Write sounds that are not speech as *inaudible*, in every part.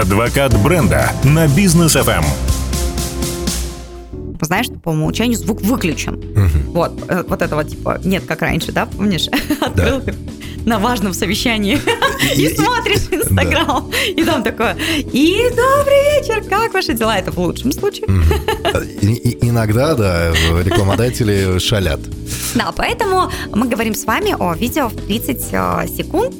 Адвокат бренда на бизнес FM. Знаешь, что по умолчанию звук выключен. Вот, э, вот этого типа нет, как раньше, да, помнишь? *laughs* Открыл ты на важном совещании *laughs* и смотришь Инстаграм, и там такое, и добрый вечер, как ваши дела? Это в лучшем случае. *laughs* Иногда, да, рекламодатели шалят. Да, поэтому мы говорим с вами о видео в 30 э, секунд,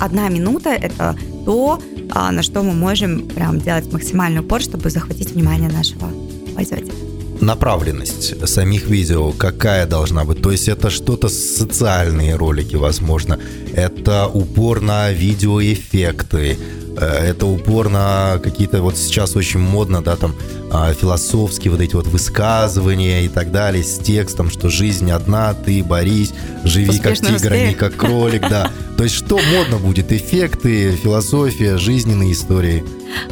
одна минута. Это то, а, на что мы можем прям делать максимальный упор, чтобы захватить внимание нашего пользователя направленность самих видео какая должна быть? То есть это что-то социальные ролики, возможно, это упор на видеоэффекты, э, это упор на какие-то вот сейчас очень модно, да, там а, философские вот эти вот высказывания и так далее с текстом, что жизнь одна, ты борись, живи Успешно как тигр, а не как кролик, да. *laughs* То есть что модно будет? Эффекты, философия, жизненные истории?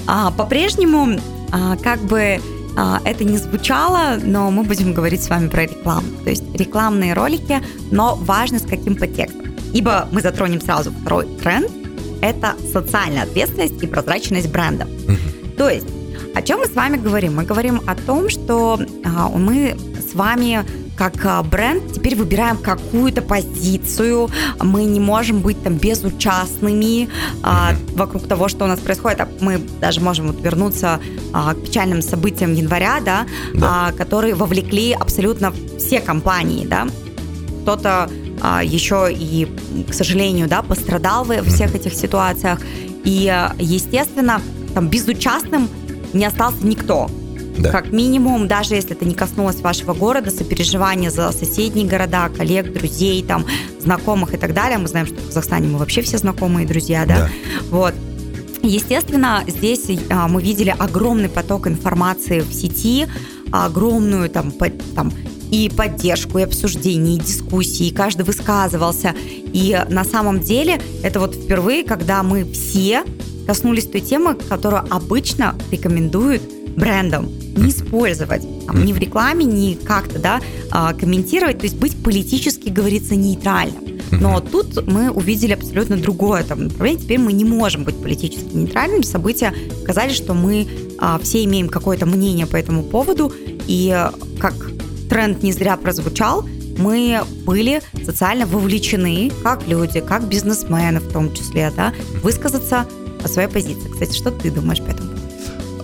А, по-прежнему а, как бы это не звучало, но мы будем говорить с вами про рекламу. То есть рекламные ролики, но важно с каким подтекстом. Ибо мы затронем сразу второй тренд – это социальная ответственность и прозрачность бренда. То есть о чем мы с вами говорим? Мы говорим о том, что а, мы с вами как а, бренд теперь выбираем какую-то позицию, мы не можем быть там безучастными а, вокруг того, что у нас происходит. Мы даже можем вот вернуться а, к печальным событиям января, да, да. А, которые вовлекли абсолютно все компании, да. Кто-то а, еще и, к сожалению, да, пострадал во всех этих ситуациях. И, естественно, там безучастным не остался никто. Да. Как минимум, даже если это не коснулось вашего города, сопереживание за соседние города, коллег, друзей, там, знакомых и так далее. Мы знаем, что в Казахстане мы вообще все знакомые друзья, да? да. Вот. Естественно, здесь а, мы видели огромный поток информации в сети, огромную там, по, там и поддержку, и обсуждение, и дискуссии, и каждый высказывался. И на самом деле это вот впервые, когда мы все коснулись той темы, которую обычно рекомендуют брендам не использовать, там, ни в рекламе, ни как-то, да, а, комментировать, то есть быть политически, говорится, нейтральным. Но тут мы увидели абсолютно другое там направление. Теперь мы не можем быть политически нейтральными. События показали, что мы а, все имеем какое-то мнение по этому поводу. И как тренд не зря прозвучал, мы были социально вовлечены, как люди, как бизнесмены в том числе, да, высказаться о своей позиции. Кстати, что ты думаешь по этому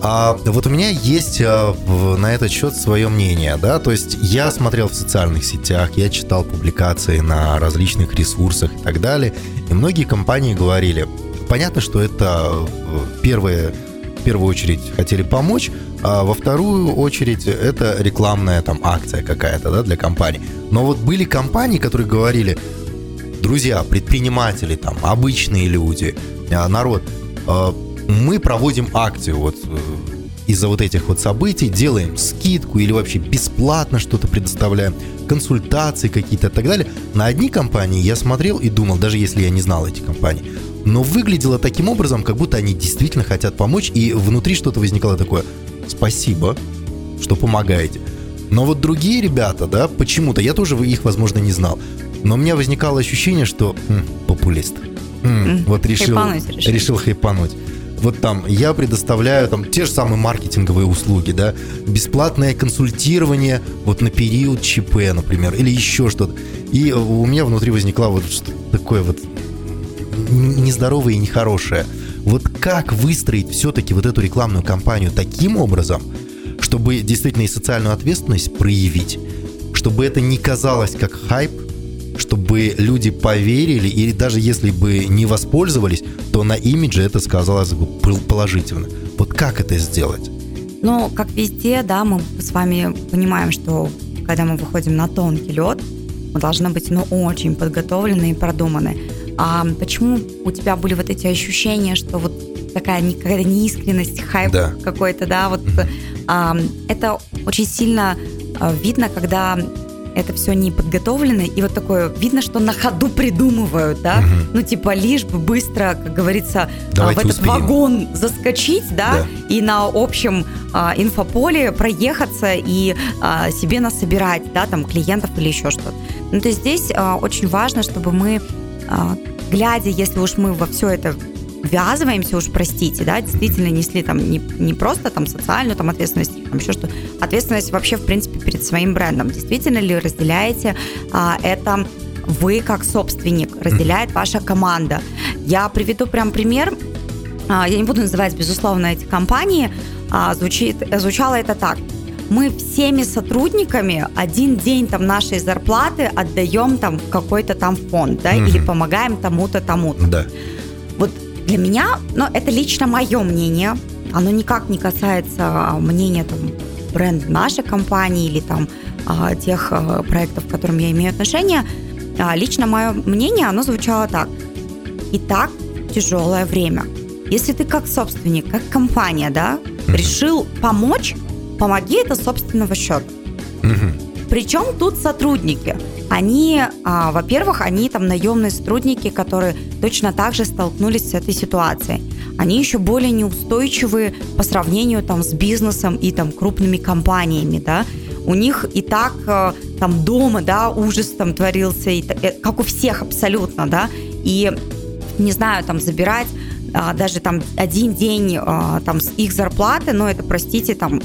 а вот у меня есть а, на этот счет свое мнение, да, то есть я смотрел в социальных сетях, я читал публикации на различных ресурсах и так далее, и многие компании говорили, понятно, что это э, первые, в первую очередь хотели помочь, а во вторую очередь это рекламная там акция какая-то, да, для компании. Но вот были компании, которые говорили, друзья, предприниматели, там, обычные люди, а, народ, а, мы проводим акцию вот э, из-за вот этих вот событий, делаем скидку или вообще бесплатно что-то предоставляем, консультации какие-то и так далее. На одни компании я смотрел и думал, даже если я не знал эти компании, но выглядело таким образом, как будто они действительно хотят помочь, и внутри что-то возникало такое «спасибо, что помогаете». Но вот другие ребята, да, почему-то, я тоже их, возможно, не знал, но у меня возникало ощущение, что м, популист. М, вот решил, решил. решил хайпануть вот там я предоставляю там те же самые маркетинговые услуги, да, бесплатное консультирование вот на период ЧП, например, или еще что-то. И у меня внутри возникло вот такое вот нездоровое и нехорошее. Вот как выстроить все-таки вот эту рекламную кампанию таким образом, чтобы действительно и социальную ответственность проявить, чтобы это не казалось как хайп, чтобы люди поверили, или даже если бы не воспользовались, то на имидже это сказалось бы положительно. Вот как это сделать? Ну, как везде, да, мы с вами понимаем, что когда мы выходим на тонкий лед, мы должны быть, ну, очень подготовлены и продуманы. А почему у тебя были вот эти ощущения, что вот такая какая-то неискренность, хайп да. какой-то, да, вот mm-hmm. а, это очень сильно а, видно, когда это все не подготовлено, и вот такое, видно, что на ходу придумывают, да, угу. ну, типа, лишь бы быстро, как говорится, а, Давайте в этот успеем. вагон заскочить, да, да, и на общем а, инфополе проехаться и а, себе насобирать, да, там, клиентов или еще что-то. Ну, то есть здесь а, очень важно, чтобы мы, а, глядя, если уж мы во все это ввязываемся, уж простите, да, действительно несли там не, не просто там социальную там ответственность, там еще что, ответственность вообще, в принципе, перед своим брендом. Действительно ли разделяете а, это вы как собственник, разделяет ваша команда. Я приведу прям пример. А, я не буду называть, безусловно, эти компании. А, звучит, звучало это так мы всеми сотрудниками один день там нашей зарплаты отдаем там какой-то там фонд, да, угу. или помогаем тому-то, тому-то. Да. Вот для меня, ну, это лично мое мнение, оно никак не касается мнения там бренда нашей компании или там а, тех а, проектов, к которым я имею отношение. А, лично мое мнение, оно звучало так. Итак, тяжелое время. Если ты как собственник, как компания, да, решил помочь, помоги это собственного счета. Причем тут сотрудники. Они, а, во-первых, они там наемные сотрудники, которые точно так же столкнулись с этой ситуацией. Они еще более неустойчивые по сравнению там с бизнесом и там крупными компаниями, да. У них и так э, там дома, да, ужас там творился, и, э, как у всех абсолютно, да, и не знаю, там забирать а, даже там один день а, там с их зарплаты, но это, простите, там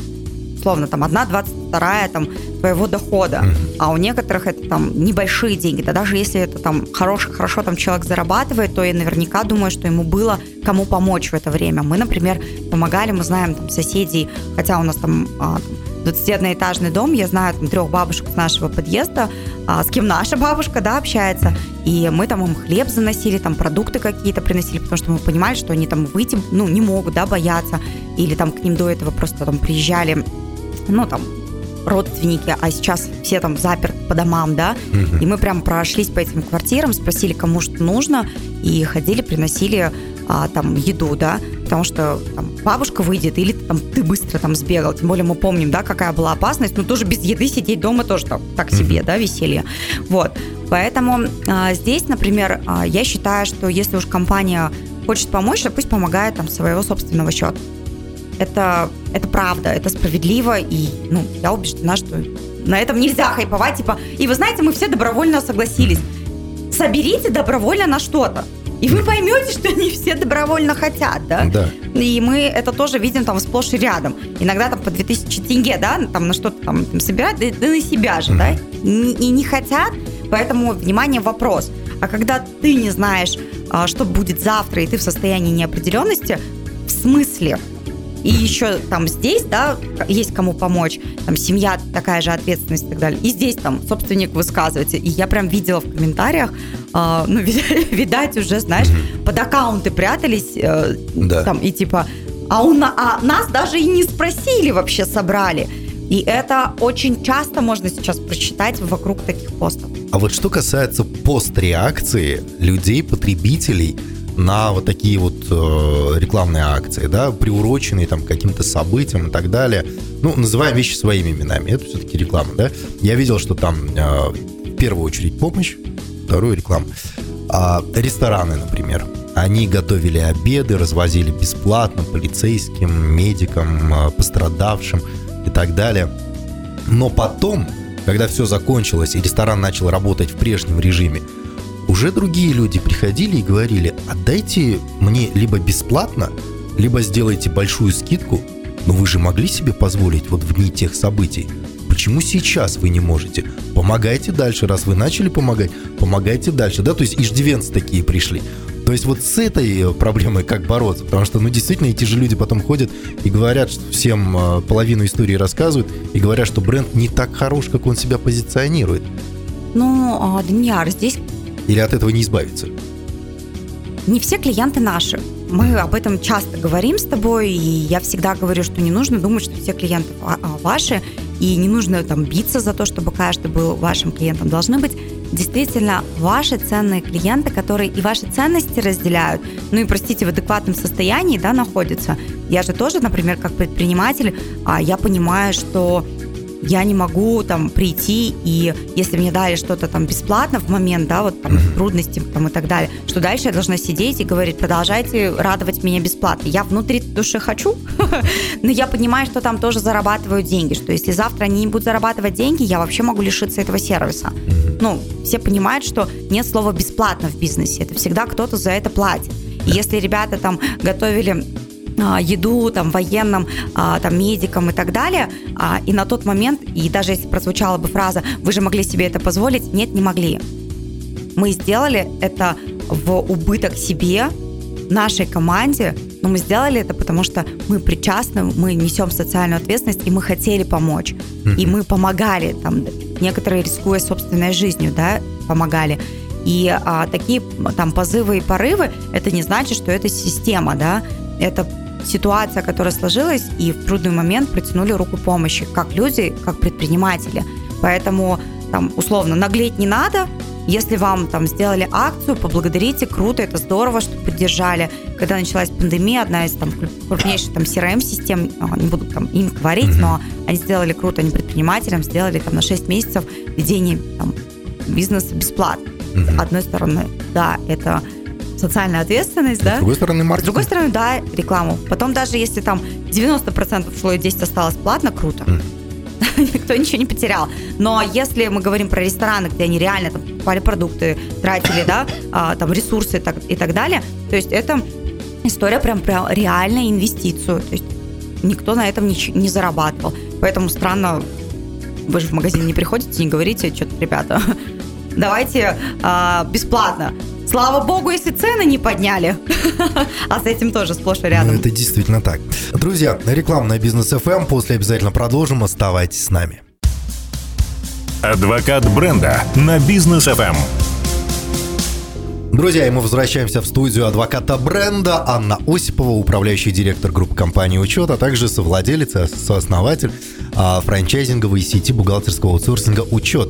условно там одна двадцать вторая там твоего дохода, а у некоторых это там небольшие деньги, да даже если это там хорошо, хорошо там человек зарабатывает, то я наверняка думаю, что ему было кому помочь в это время. Мы, например, помогали, мы знаем там соседей, хотя у нас там, а, там 21-этажный дом, я знаю там трех бабушек с нашего подъезда, а, с кем наша бабушка, да, общается, и мы там им хлеб заносили, там продукты какие-то приносили, потому что мы понимали, что они там выйти, ну, не могут, да, бояться, или там к ним до этого просто там приезжали, ну, там, родственники, а сейчас все там заперты по домам, да, угу. и мы прям прошлись по этим квартирам, спросили, кому что нужно, и ходили, приносили а, там еду, да, потому что там, бабушка выйдет или там ты быстро там сбегал, тем более мы помним, да, какая была опасность, но тоже без еды сидеть дома тоже так, так себе, mm-hmm. да, веселье, вот, поэтому а, здесь, например, а, я считаю, что если уж компания хочет помочь, то пусть помогает там своего собственного счета. Это, это правда, это справедливо, и ну, я убеждена, что на этом нельзя хайповать, типа, и вы знаете, мы все добровольно согласились. Соберите добровольно на что-то. И вы поймете, что не все добровольно хотят, да? Да. И мы это тоже видим там сплошь и рядом. Иногда там по 2000 тенге, да, там на что-то там собирать, да, да на себя же, mm-hmm. да? И, и не хотят, поэтому, внимание, вопрос. А когда ты не знаешь, а, что будет завтра, и ты в состоянии неопределенности, в смысле? И еще там здесь, да, есть кому помочь, там семья такая же ответственность и так далее. И здесь там собственник высказывается. И я прям видела в комментариях, э, ну, *laughs* видать уже, знаешь, под аккаунты прятались, э, да. там, и типа, а, у, а нас даже и не спросили вообще, собрали. И это очень часто можно сейчас прочитать вокруг таких постов. А вот что касается постреакции людей, потребителей, на вот такие вот э, рекламные акции, да, приуроченные там к каким-то событиям и так далее. Ну, называем вещи своими именами. Это все-таки реклама, да. Я видел, что там э, в первую очередь помощь, вторую рекламу. А рестораны, например, они готовили обеды, развозили бесплатно полицейским, медикам, э, пострадавшим и так далее. Но потом, когда все закончилось и ресторан начал работать в прежнем режиме, уже другие люди приходили и говорили, отдайте мне либо бесплатно, либо сделайте большую скидку, но вы же могли себе позволить вот в дни тех событий. Почему сейчас вы не можете? Помогайте дальше, раз вы начали помогать, помогайте дальше, да, то есть иждивенцы такие пришли. То есть вот с этой проблемой как бороться? Потому что, ну, действительно, эти же люди потом ходят и говорят, что всем э, половину истории рассказывают, и говорят, что бренд не так хорош, как он себя позиционирует. Ну, а, Данияр, здесь или от этого не избавиться? Не все клиенты наши. Мы об этом часто говорим с тобой, и я всегда говорю, что не нужно думать, что все клиенты а, ваши, и не нужно там биться за то, чтобы каждый был вашим клиентом. Должны быть действительно ваши ценные клиенты, которые и ваши ценности разделяют, ну и, простите, в адекватном состоянии да, находятся. Я же тоже, например, как предприниматель, а, я понимаю, что я не могу там прийти и если мне дали что-то там бесплатно в момент, да, вот там трудности там и так далее, что дальше я должна сидеть и говорить, продолжайте радовать меня бесплатно. Я внутри души хочу, *laughs* но я понимаю, что там тоже зарабатывают деньги, что если завтра они не будут зарабатывать деньги, я вообще могу лишиться этого сервиса. Ну, все понимают, что нет слова бесплатно в бизнесе, это всегда кто-то за это платит. И если ребята там готовили еду там военным, а, там медикам и так далее. А, и на тот момент, и даже если прозвучала бы фраза «Вы же могли себе это позволить», нет, не могли. Мы сделали это в убыток себе, нашей команде, но мы сделали это, потому что мы причастны, мы несем социальную ответственность, и мы хотели помочь. Mm-hmm. И мы помогали, там, некоторые рискуя собственной жизнью, да, помогали. И а, такие там позывы и порывы, это не значит, что это система, да, это ситуация, которая сложилась, и в трудный момент протянули руку помощи, как люди, как предприниматели. Поэтому там условно наглеть не надо, если вам там сделали акцию, поблагодарите, круто, это здорово, что поддержали. Когда началась пандемия, одна из там крупнейших там CRM-систем, а, не буду там им говорить, mm-hmm. но они сделали круто, они предпринимателям сделали там на 6 месяцев ведение там, бизнеса бесплатно. Mm-hmm. С одной стороны, да, это социальная ответственность, да. С другой стороны, маркетинг. С другой стороны, да, рекламу. Потом даже если там 90% шло и 10 осталось платно, круто. Mm. *laughs* Никто ничего не потерял. Но если мы говорим про рестораны, где они реально там покупали продукты, тратили, да, а, там ресурсы и так, и так далее, то есть это история прям про реальную инвестицию. То есть никто на этом не, не зарабатывал. Поэтому странно, вы же в магазин не приходите, не говорите, что-то, ребята, *laughs* давайте а, бесплатно. Слава богу, если цены не подняли. *laughs* а с этим тоже сплошь и рядом. Ну, это действительно так. Друзья, реклама на бизнес FM. После обязательно продолжим. Оставайтесь с нами. Адвокат бренда на бизнес FM. Друзья, и мы возвращаемся в студию адвоката бренда Анна Осипова, управляющий директор группы компании «Учет», а также совладелец и сооснователь а, франчайзинговой сети бухгалтерского аутсорсинга «Учет».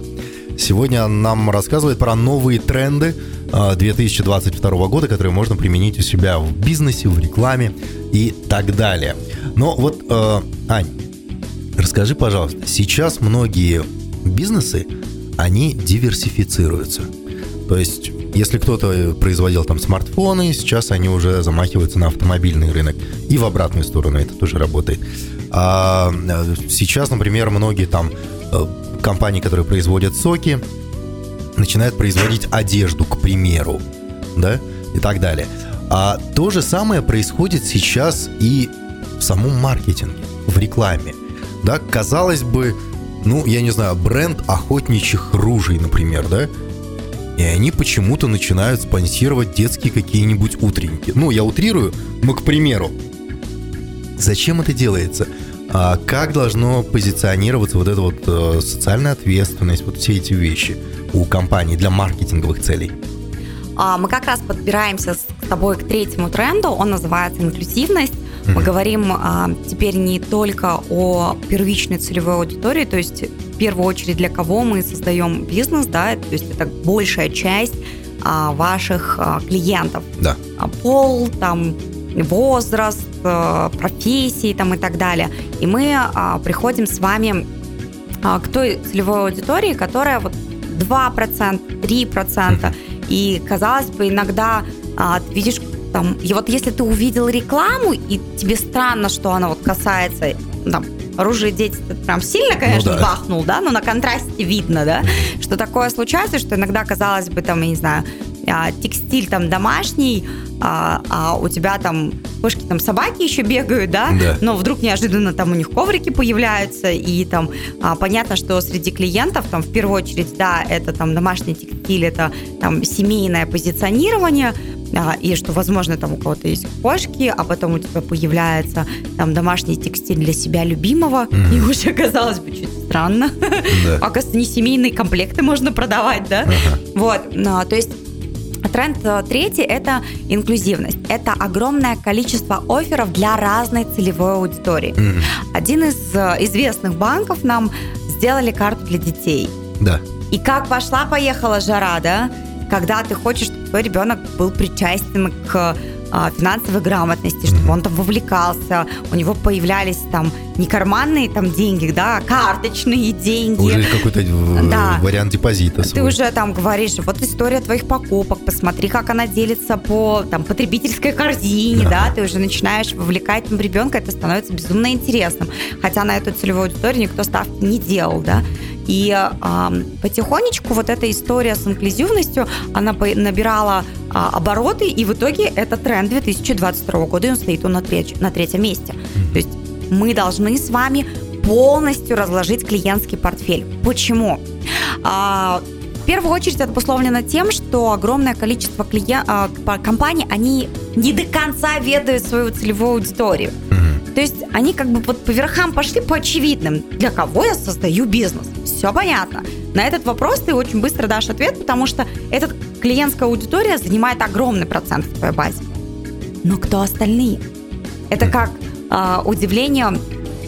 Сегодня нам рассказывает про новые тренды 2022 а, года, которые можно применить у себя в бизнесе, в рекламе и так далее. Но вот, э, Ань, расскажи, пожалуйста, сейчас многие бизнесы, они диверсифицируются. То есть, если кто-то производил там смартфоны, сейчас они уже замахиваются на автомобильный рынок. И в обратную сторону это тоже работает. А э, сейчас, например, многие там компании, которые производят соки, начинают производить одежду, к примеру, да, и так далее. А то же самое происходит сейчас и в самом маркетинге, в рекламе. Да, казалось бы, ну, я не знаю, бренд охотничьих ружей, например, да, и они почему-то начинают спонсировать детские какие-нибудь утренники. Ну, я утрирую, но, к примеру, зачем это делается? А как должно позиционироваться вот эта вот э, социальная ответственность, вот все эти вещи у компаний для маркетинговых целей? А, мы как раз подбираемся с тобой к третьему тренду, он называется инклюзивность. Мы mm-hmm. говорим а, теперь не только о первичной целевой аудитории, то есть в первую очередь для кого мы создаем бизнес, да, то есть это большая часть а, ваших а, клиентов. Да. А, пол, там, возраст, а, профессии там и так далее. И мы а, приходим с вами а, к той целевой аудитории, которая вот 2%, 3%. И, казалось бы, иногда а, видишь там, и вот если ты увидел рекламу, и тебе странно, что она вот касается там, оружие дети прям сильно, конечно, ну, да. бахнул, да, но на контрасте видно, да, что такое случается, что иногда, казалось бы, там, я не знаю, а, текстиль там домашний, а, а у тебя там кошки, там собаки еще бегают, да? да, но вдруг неожиданно там у них коврики появляются, и там а, понятно, что среди клиентов там в первую очередь, да, это там домашний текстиль, это там семейное позиционирование, а, и что, возможно, там у кого-то есть кошки, а потом у тебя появляется там домашний текстиль для себя любимого, mm-hmm. и уже казалось бы чуть странно. Да. Оказывается, не семейные комплекты можно продавать, да? Ага. Вот, ну, то есть Тренд э, третий – это инклюзивность. Это огромное количество офферов для разной целевой аудитории. Mm-hmm. Один из э, известных банков нам сделали карту для детей. Да. И как пошла-поехала жара, да? Когда ты хочешь, чтобы твой ребенок был причастен к а, финансовой грамотности, чтобы он там вовлекался, у него появлялись там не карманные там деньги, да, а карточные деньги. Уже какой-то э, да. вариант депозита. Свой. Ты уже там говоришь, вот история твоих покупок, посмотри, как она делится по там потребительской корзине, ага. да, ты уже начинаешь вовлекать там, ребенка, это становится безумно интересным. Хотя на эту целевую аудиторию никто ставки не делал, да. И э, потихонечку вот эта история с инклюзивностью, она набирала э, обороты, и в итоге это тренд 2022 года, и он стоит он на, треть, на третьем месте. То есть мы должны с вами полностью разложить клиентский портфель. Почему? А, в первую очередь это обусловлено тем, что огромное количество клиент, а, компаний, они не до конца ведают свою целевую аудиторию. То есть они как бы вот по верхам пошли по очевидным. Для кого я создаю бизнес? Все понятно. На этот вопрос ты очень быстро дашь ответ, потому что эта клиентская аудитория занимает огромный процент в твоей базе. Но кто остальные? Это как э, удивление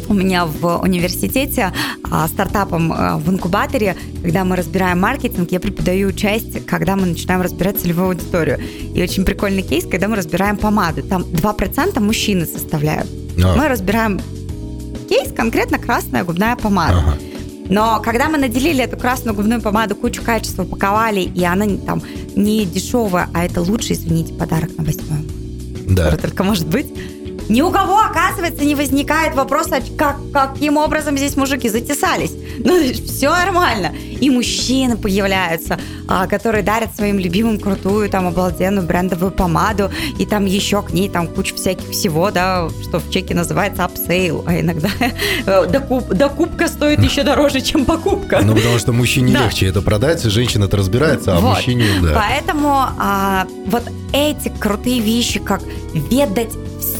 у меня в университете а, стартапом а, в инкубаторе, когда мы разбираем маркетинг, я преподаю часть, когда мы начинаем разбирать целевую аудиторию. И очень прикольный кейс, когда мы разбираем помады. Там 2% мужчины составляют. А. Мы разбираем кейс конкретно красная губная помада. Ага. Но когда мы наделили эту красную губную помаду кучу качества, упаковали, и она там не дешевая, а это лучший, извините, подарок на 8 да. который только может быть, ни у кого, оказывается, не возникает вопроса, как, каким образом здесь мужики затесались. *laughs* Ну, все нормально. И мужчины появляются, а, которые дарят своим любимым крутую, там, обалденную брендовую помаду, и там еще к ней там куча всяких всего, да, что в чеке называется upsell, а иногда *laughs* докуп, докупка стоит еще дороже, чем покупка. Ну, потому что мужчине да. легче это продать, женщина-то разбирается, а вот. мужчине, да. Поэтому а, вот эти крутые вещи, как ведать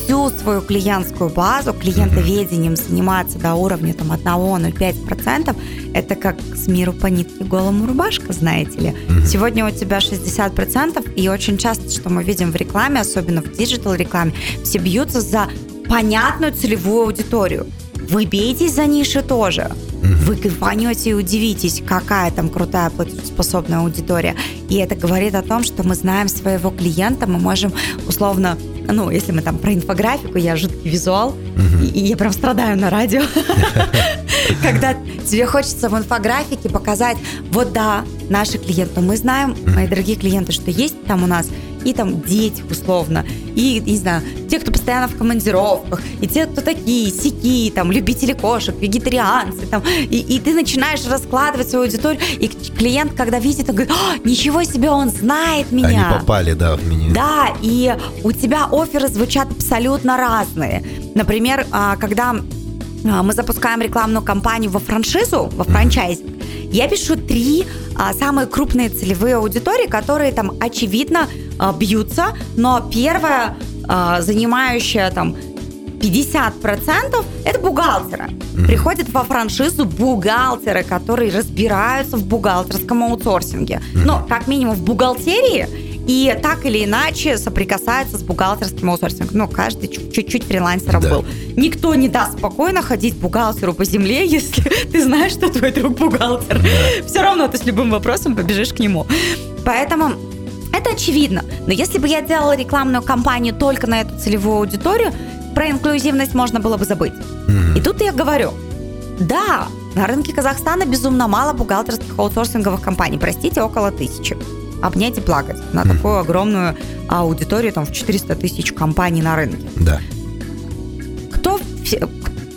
всю свою клиентскую базу, клиентоведением заниматься до уровня там 1-0,5%, это как с миру по нитке голому рубашка, знаете ли. Сегодня у тебя 60%, и очень часто, что мы видим в рекламе, особенно в digital рекламе, все бьются за понятную целевую аудиторию. Вы бейтесь за ниши тоже. Вы кайфанете и удивитесь, какая там крутая платежеспособная аудитория. И это говорит о том, что мы знаем своего клиента, мы можем условно ну, если мы там про инфографику, я жуткий визуал, угу. и, и я прям страдаю на радио. *laughs* Когда тебе хочется в инфографике показать, вот да, наши клиенты, мы знаем, мои дорогие клиенты, что есть там у нас и там дети, условно, и, не знаю, те, кто постоянно в командировках, и те, кто такие, сики, там, любители кошек, вегетарианцы, там, и, и ты начинаешь раскладывать свою аудиторию, и клиент, когда видит, он говорит, ничего себе, он знает меня. Они попали, да, в меня. Да, и у тебя оферы звучат абсолютно разные. Например, а, когда а, мы запускаем рекламную кампанию во франшизу, во франчайзинг, я пишу три а, самые крупные целевые аудитории, которые там очевидно а, бьются, но первая, а, занимающая там 50% это бухгалтеры. Приходят во франшизу бухгалтеры, которые разбираются в бухгалтерском аутсорсинге. Ну, как минимум в бухгалтерии и так или иначе соприкасается с бухгалтерским аутсорсингом. Ну, каждый чуть-чуть фрилансером да. был. Никто не даст спокойно ходить бухгалтеру по земле, *laughs* если ты знаешь, что твой друг бухгалтер. Да. Все равно ты с любым вопросом побежишь к нему. Поэтому это очевидно. Но если бы я делала рекламную кампанию только на эту целевую аудиторию, про инклюзивность можно было бы забыть. Mm-hmm. И тут я говорю, да, на рынке Казахстана безумно мало бухгалтерских аутсорсинговых компаний. Простите, около тысячи. Обнять и плакать на mm-hmm. такую огромную аудиторию, там, в 400 тысяч компаний на рынке. Да. Кто,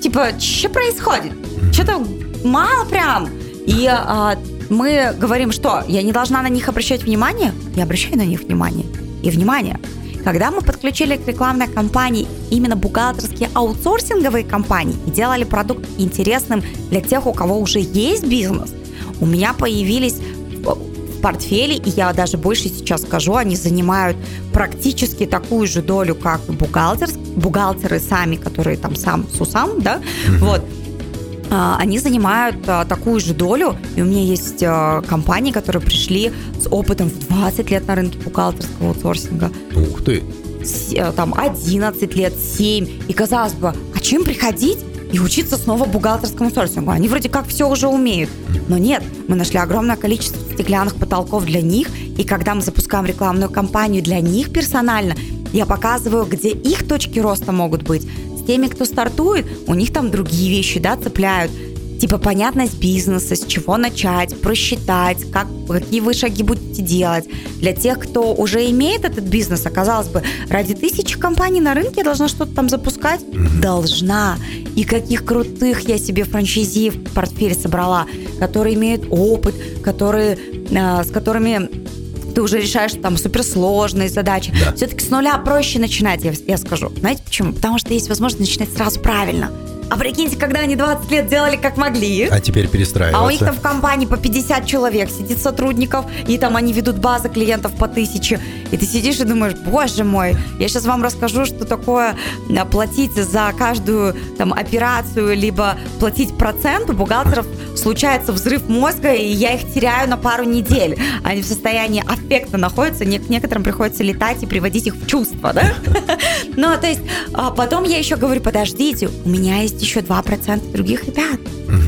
типа, что происходит? Mm-hmm. Что-то мало прям. И а, мы говорим, что я не должна на них обращать внимание, я обращаю на них внимание. И внимание, когда мы подключили к рекламной кампании именно бухгалтерские аутсорсинговые компании и делали продукт интересным для тех, у кого уже есть бизнес, у меня появились в портфеле, и я даже больше сейчас скажу, они занимают практически такую же долю, как бухгалтер, бухгалтеры сами, которые там сам сусам, да, mm-hmm. вот, а, они занимают а, такую же долю, и у меня есть а, компании, которые пришли с опытом в 20 лет на рынке бухгалтерского аутсорсинга. Ух ты! Там 11 лет, 7. И казалось бы, а чем приходить и учиться снова бухгалтерскому аутсорсингу? Они вроде как все уже умеют. Но нет, мы нашли огромное количество стеклянных потолков для них, и когда мы запускаем рекламную кампанию для них персонально, я показываю, где их точки роста могут быть, теми, кто стартует, у них там другие вещи, да, цепляют. Типа понятность бизнеса, с чего начать, просчитать, как, какие вы шаги будете делать. Для тех, кто уже имеет этот бизнес, оказалось бы, ради тысячи компаний на рынке я должна что-то там запускать? Mm-hmm. Должна. И каких крутых я себе франчайзи в портфель собрала, которые имеют опыт, которые, э, с которыми ты уже решаешь там суперсложные задачи. Да. Все-таки с нуля проще начинать, я, я скажу. Знаете почему? Потому что есть возможность начинать сразу правильно. А прикиньте, когда они 20 лет делали как могли. А теперь перестраиваться. А у них там в компании по 50 человек сидит сотрудников, и там они ведут базы клиентов по тысяче. И ты сидишь и думаешь, боже мой, я сейчас вам расскажу, что такое а, платить за каждую там операцию, либо платить процент. У бухгалтеров случается взрыв мозга, и я их теряю на пару недель. Они в состоянии аффекта находятся, к некоторым приходится летать и приводить их в чувство, да? *laughs* Ну, то есть, а потом я еще говорю, подождите, у меня есть еще 2% других ребят.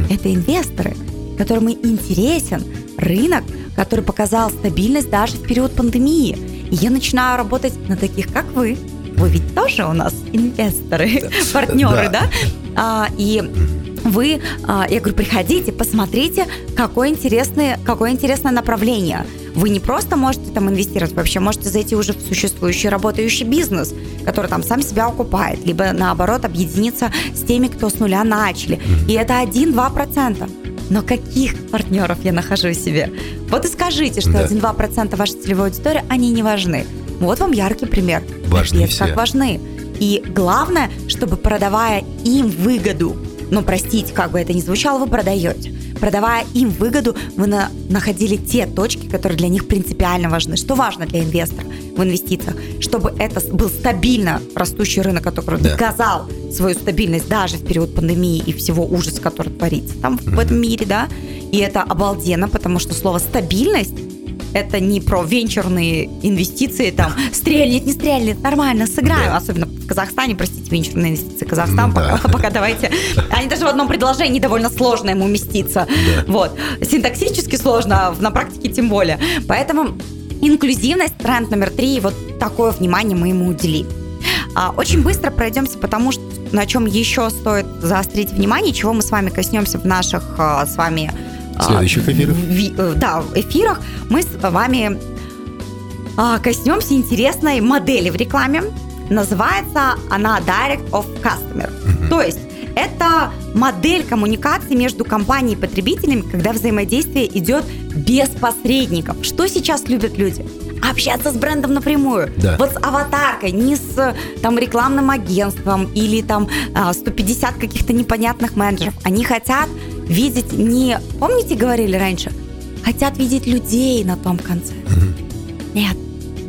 Это инвесторы, которым интересен рынок, который показал стабильность даже в период пандемии. И я начинаю работать на таких, как вы. Вы ведь тоже у нас инвесторы, *laughs* партнеры, да? А, и вы, а, я говорю, приходите, посмотрите, какое интересное, какое интересное направление. Вы не просто можете там инвестировать, вообще можете зайти уже в существующий работающий бизнес, который там сам себя окупает, либо наоборот объединиться с теми, кто с нуля начали. И это 1-2%. Но каких партнеров я нахожу себе? Вот и скажите, что да. 1-2% вашей целевой аудитории, они не важны. Вот вам яркий пример. Важны все. как важны. И главное, чтобы продавая им выгоду, ну, простите, как бы это ни звучало, вы продаете. Продавая им выгоду, вы на, находили те точки, которые для них принципиально важны. Что важно для инвестора в инвестициях? Чтобы это был стабильно растущий рынок, который да. доказал свою стабильность даже в период пандемии и всего ужаса, который творится там mm-hmm. в этом мире, да. И это обалденно, потому что слово стабильность это не про венчурные инвестиции, там, стрельнет, не стрельнет, нормально, сыграю. Да. Особенно Казахстане, простите, венчурные инвестиции Казахстан, да. пока, *laughs* пока давайте. Они даже в одном предложении довольно сложно ему уместиться. Да. Вот. Синтаксически сложно, а на практике тем более. Поэтому инклюзивность, тренд номер три, вот такое внимание мы ему уделим. А, очень быстро пройдемся, потому что на чем еще стоит заострить внимание, чего мы с вами коснемся в наших а, с вами следующих эфирах. В, да, в эфирах мы с вами коснемся интересной модели в рекламе. Называется она Direct of Customer. То есть это модель коммуникации между компанией и потребителями, когда взаимодействие идет без посредников. Что сейчас любят люди? общаться с брендом напрямую. Да. Вот с аватаркой, не с там рекламным агентством или там 150 а, каких-то непонятных менеджеров. Они хотят видеть не... Помните, говорили раньше? Хотят видеть людей на том конце. Нет.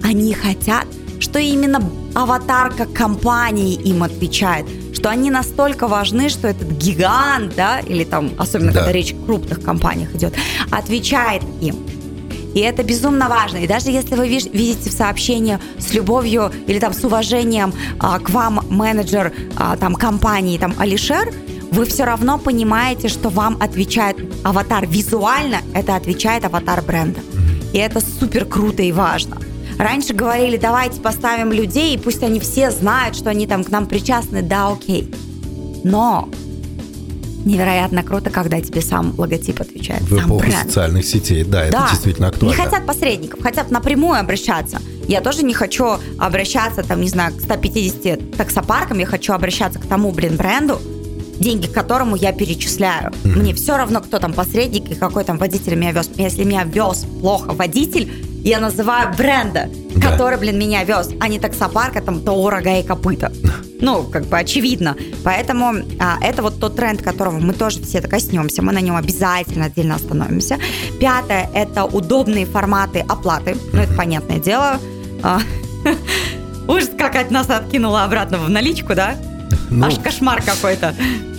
Они хотят, что именно аватарка компании им отвечает что они настолько важны, что этот гигант, да, или там, особенно да. когда речь о крупных компаниях идет, отвечает им. И это безумно важно. И даже если вы видите в сообщении с любовью или там с уважением а, к вам менеджер а, там компании там Алишер, вы все равно понимаете, что вам отвечает аватар визуально, это отвечает аватар бренда. И это супер круто и важно. Раньше говорили, давайте поставим людей, и пусть они все знают, что они там к нам причастны, да, окей. Но невероятно круто, когда тебе сам логотип отвечает. В эпоху бренд. социальных сетей, да, да, это действительно актуально. Не хотят посредников, хотят напрямую обращаться. Я тоже не хочу обращаться, там, не знаю, к 150 таксопаркам, я хочу обращаться к тому, блин, бренду, деньги к которому я перечисляю. Mm-hmm. Мне все равно, кто там посредник и какой там водитель меня вез. Если меня вез плохо водитель, я называю бренда, да. который, блин, меня вез, а не таксопарка, там, то рога и копыта. Ну, как бы очевидно. Поэтому а, это вот тот тренд, которого мы тоже все коснемся. Мы на нем обязательно отдельно остановимся. Пятое – это удобные форматы оплаты. Ну, это понятное дело. А, *laughs* ужас, как от нас откинула обратно в наличку, да? Ну, Аж кошмар какой-то.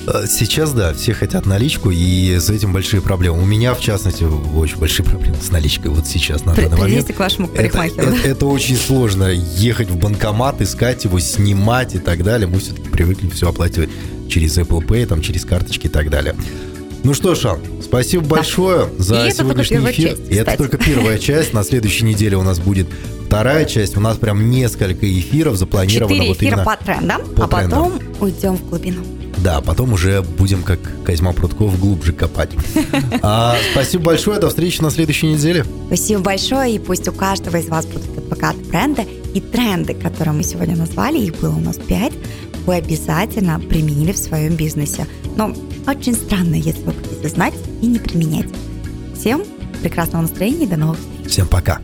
Э, сейчас, да, все хотят наличку, и с этим большие проблемы. У меня, в частности, очень большие проблемы с наличкой вот сейчас, на данный момент. к вашему парикмахеру. Это, это, это очень сложно, ехать в банкомат, искать его, снимать и так далее. Мы все-таки привыкли все оплачивать через Apple Pay, там, через карточки и так далее. Ну что, Шан, спасибо да. большое за и сегодняшний эфир. Часть, и это только первая *laughs* часть. На следующей неделе у нас будет вторая часть. У нас прям несколько эфиров запланировано. Четыре вот эфира по трендам, по а трендам. потом уйдем в глубину. Да, потом уже будем, как Козьма Прутков, глубже копать. *laughs* А, спасибо большое, до встречи на следующей неделе. Спасибо большое, и пусть у каждого из вас будут адвокаты бренда и тренды, которые мы сегодня назвали, их было у нас пять, вы обязательно применили в своем бизнесе. Но очень странно, если вы будете знать и не применять. Всем прекрасного настроения и до новых встреч. Всем пока.